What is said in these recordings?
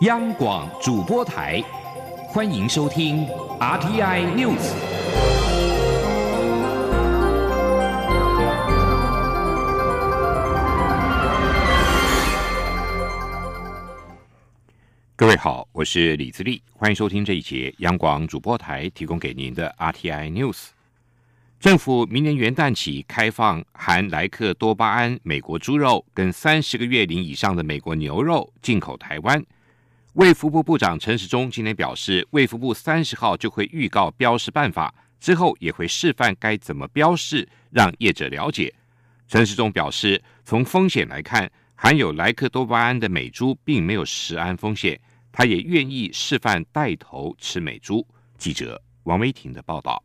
央广主播台，欢迎收听 RTI News。各位好，我是李自立，欢迎收听这一节央广主播台提供给您的 RTI News。政府明年元旦起开放含莱克多巴胺美国猪肉跟三十个月龄以上的美国牛肉进口台湾。卫福部部长陈时中今天表示，卫福部三十号就会预告标示办法，之后也会示范该怎么标示，让业者了解。陈时中表示，从风险来看，含有莱克多巴胺的美猪并没有食安风险，他也愿意示范带头吃美猪。记者王威婷的报道。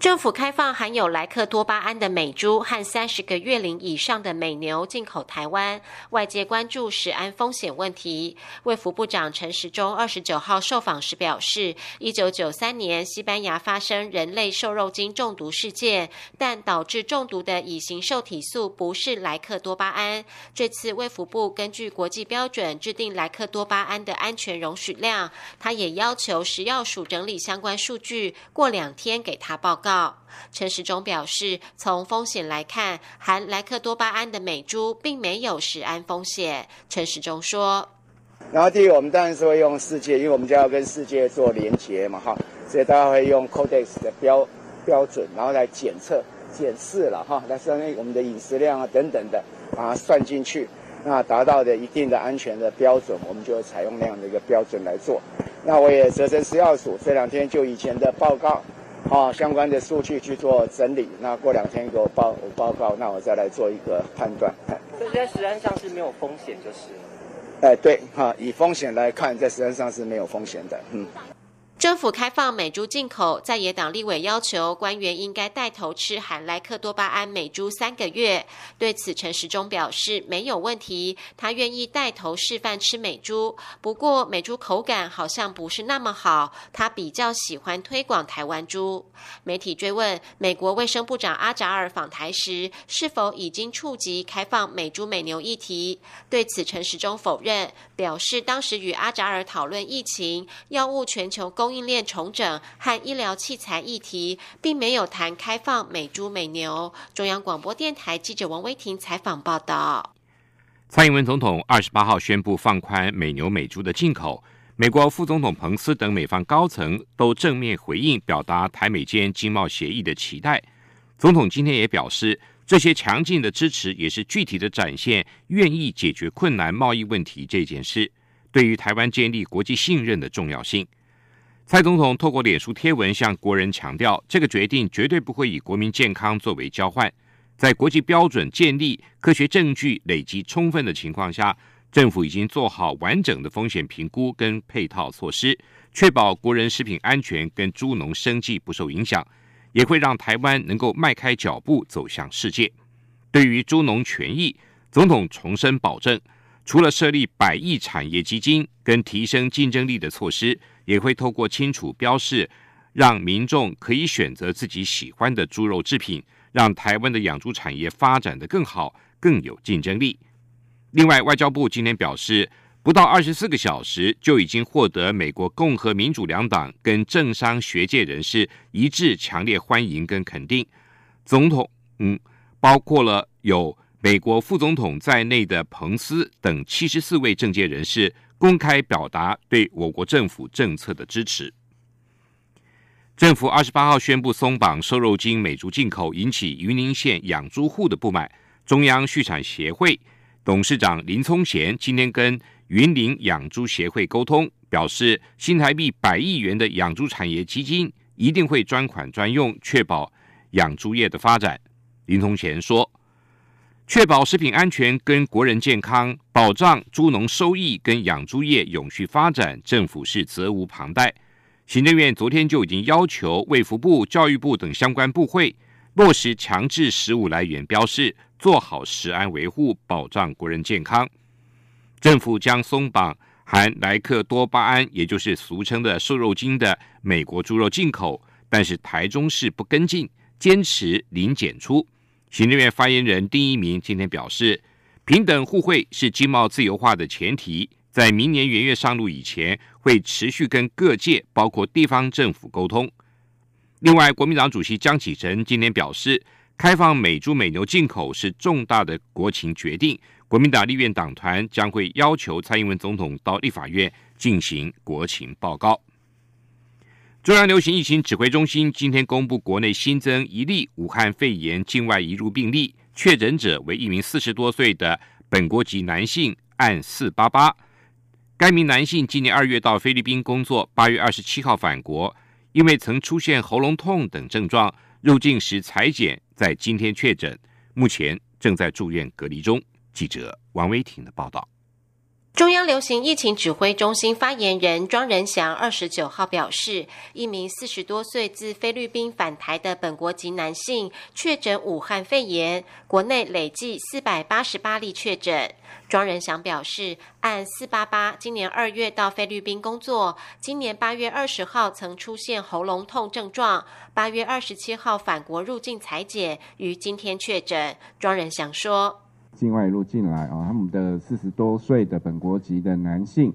政府开放含有莱克多巴胺的美猪和三十个月龄以上的美牛进口台湾，外界关注食安风险问题。卫福部长陈时中二十九号受访时表示，一九九三年西班牙发生人类瘦肉精中毒事件，但导致中毒的乙型受体素不是莱克多巴胺。这次卫福部根据国际标准制定莱克多巴胺的安全容许量，他也要求食药署整理相关数据，过两天给他报告。告陈时中表示，从风险来看，含莱克多巴胺的美猪并没有食安风险。陈时中说：“然后第一，我们当然是会用世界，因为我们就要跟世界做连接嘛，哈，所以大家会用 Codex 的标标准，然后来检测、检视了，哈，来算我们的饮食量啊等等的，把它算进去，那达到的一定的安全的标准，我们就会采用那样的一个标准来做。那我也折成食药署这两天就以前的报告。”啊，相关的数据去做整理，那过两天给我报我报告，那我再来做一个判断。这在实际上是没有风险，就是。哎，对，哈，以风险来看，在实际上是没有风险的，嗯。政府开放美猪进口，在野党立委要求官员应该带头吃含莱克多巴胺美猪三个月。对此，陈时中表示没有问题，他愿意带头示范吃美猪。不过，美猪口感好像不是那么好，他比较喜欢推广台湾猪。媒体追问美国卫生部长阿扎尔访台时是否已经触及开放美猪美牛议题，对此陈时中否认，表示当时与阿扎尔讨论疫情、药物全球供供应链重整和医疗器材议题，并没有谈开放美猪美牛。中央广播电台记者王威婷采访报道。蔡英文总统二十八号宣布放宽美牛美猪的进口。美国副总统彭斯等美方高层都正面回应，表达台美间经贸协议的期待。总统今天也表示，这些强劲的支持也是具体的展现愿意解决困难贸易问题这件事对于台湾建立国际信任的重要性。蔡总统透过脸书贴文向国人强调，这个决定绝对不会以国民健康作为交换，在国际标准建立、科学证据累积充分的情况下。政府已经做好完整的风险评估跟配套措施，确保国人食品安全跟猪农生计不受影响，也会让台湾能够迈开脚步走向世界。对于猪农权益，总统重申保证，除了设立百亿产业基金跟提升竞争力的措施，也会透过清楚标示，让民众可以选择自己喜欢的猪肉制品，让台湾的养猪产业发展的更好，更有竞争力。另外，外交部今天表示，不到二十四个小时就已经获得美国共和民主两党跟政商学界人士一致强烈欢迎跟肯定。总统，嗯，包括了有美国副总统在内的彭斯等七十四位政界人士公开表达对我国政府政策的支持。政府二十八号宣布松绑瘦肉精美猪进口，引起云林县养猪户的不满。中央畜产协会。董事长林聪贤今天跟云林养猪协会沟通，表示新台币百亿元的养猪产业基金一定会专款专用，确保养猪业的发展。林聪贤说：“确保食品安全跟国人健康，保障猪农收益跟养猪业永续发展，政府是责无旁贷。”行政院昨天就已经要求卫福部、教育部等相关部会落实强制食物来源标示。做好食安维护，保障国人健康。政府将松绑含莱克多巴胺，也就是俗称的瘦肉精的美国猪肉进口，但是台中市不跟进，坚持零检出。行政院发言人丁一鸣今天表示，平等互惠是经贸自由化的前提，在明年元月上路以前，会持续跟各界，包括地方政府沟通。另外，国民党主席江启臣今天表示，开放美猪美牛进口是重大的国情决定。国民党立院党团将会要求蔡英文总统到立法院进行国情报告。中央流行疫情指挥中心今天公布，国内新增一例武汉肺炎境外移入病例，确诊者为一名四十多岁的本国籍男性，案四八八。该名男性今年二月到菲律宾工作，八月二十七号返国，因为曾出现喉咙痛等症状，入境时裁剪，在今天确诊，目前正在住院隔离中。记者王威婷的报道。中央流行疫情指挥中心发言人庄仁祥二十九号表示，一名四十多岁自菲律宾返台的本国籍男性确诊武汉肺炎，国内累计四百八十八例确诊。庄仁祥表示，按四八八，今年二月到菲律宾工作，今年八月二十号曾出现喉咙痛症状，八月二十七号返国入境裁剪，于今天确诊。庄仁祥说。境外入进来啊，他们的四十多岁的本国籍的男性，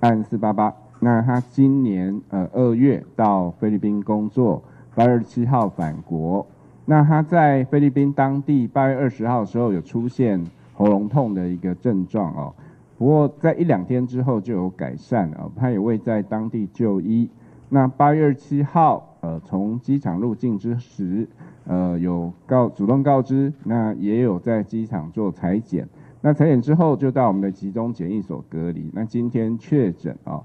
按四八八。那他今年呃二月到菲律宾工作，八月二十七号返国。那他在菲律宾当地八月二十号的时候有出现喉咙痛的一个症状哦，不过在一两天之后就有改善哦，他也未在当地就医。那八月二十七号呃从机场入境之时。呃，有告主动告知，那也有在机场做裁剪，那裁剪之后就到我们的集中检疫所隔离。那今天确诊哦，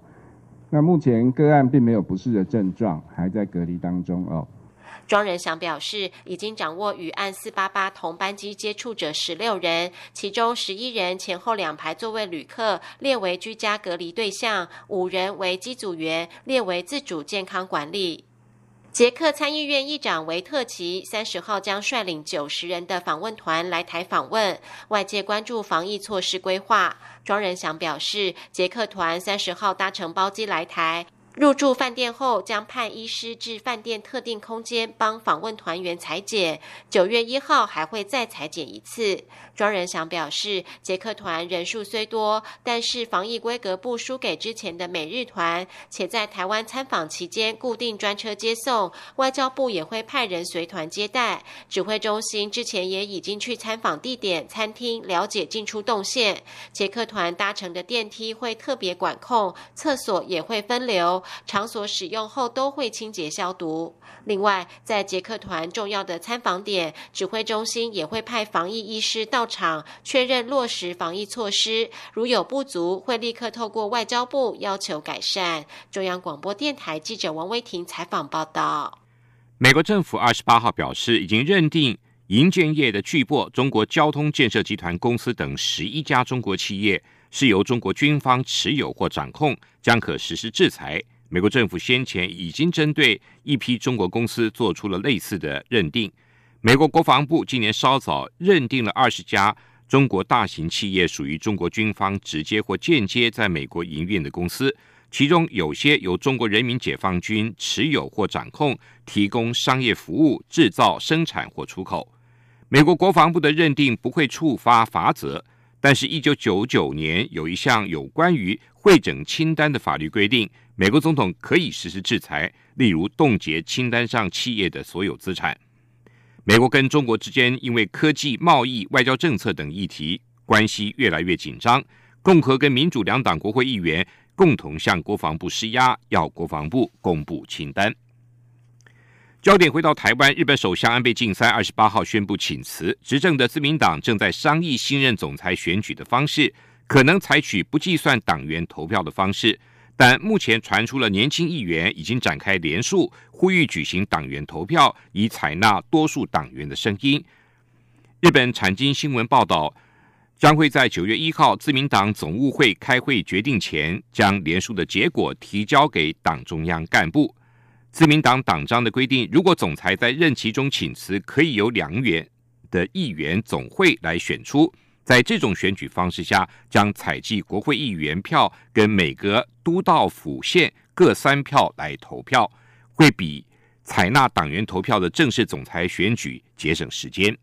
那目前个案并没有不适的症状，还在隔离当中哦。庄仁祥表示，已经掌握与案四八八同班机接触者十六人，其中十一人前后两排座位旅客列为居家隔离对象，五人为机组员列为自主健康管理。捷克参议院议长维特奇三十号将率领九十人的访问团来台访问，外界关注防疫措施规划。庄仁祥表示，捷克团三十号搭乘包机来台。入住饭店后，将派医师至饭店特定空间帮访问团员裁剪。九月一号还会再裁剪一次。庄仁祥表示，捷克团人数虽多，但是防疫规格不输给之前的美日团，且在台湾参访期间固定专车接送，外交部也会派人随团接待。指挥中心之前也已经去参访地点、餐厅，了解进出动线。捷克团搭乘的电梯会特别管控，厕所也会分流。场所使用后都会清洁消毒。另外，在捷克团重要的参访点，指挥中心也会派防疫医师到场确认落实防疫措施，如有不足，会立刻透过外交部要求改善。中央广播电台记者王威婷采访报道。美国政府二十八号表示，已经认定银建业的巨擘中国交通建设集团公司等十一家中国企业是由中国军方持有或掌控，将可实施制裁。美国政府先前已经针对一批中国公司做出了类似的认定。美国国防部今年稍早认定了二十家中国大型企业属于中国军方直接或间接在美国营运的公司，其中有些由中国人民解放军持有或掌控，提供商业服务、制造、生产或出口。美国国防部的认定不会触发法则，但是，一九九九年有一项有关于会诊清单的法律规定。美国总统可以实施制裁，例如冻结清单上企业的所有资产。美国跟中国之间因为科技、贸易、外交政策等议题关系越来越紧张。共和跟民主两党国会议员共同向国防部施压，要国防部公布清单。焦点回到台湾，日本首相安倍晋三二十八号宣布请辞，执政的自民党正在商议新任总裁选举的方式，可能采取不计算党员投票的方式。但目前传出了年轻议员已经展开联署，呼吁举行党员投票，以采纳多数党员的声音。日本产经新闻报道，将会在九月一号自民党总务会开会决定前，将联署的结果提交给党中央干部。自民党党章的规定，如果总裁在任期中请辞，可以由两员的议员总会来选出。在这种选举方式下，将采集国会议员票跟每个都道府县各三票来投票，会比采纳党员投票的正式总裁选举节省时间。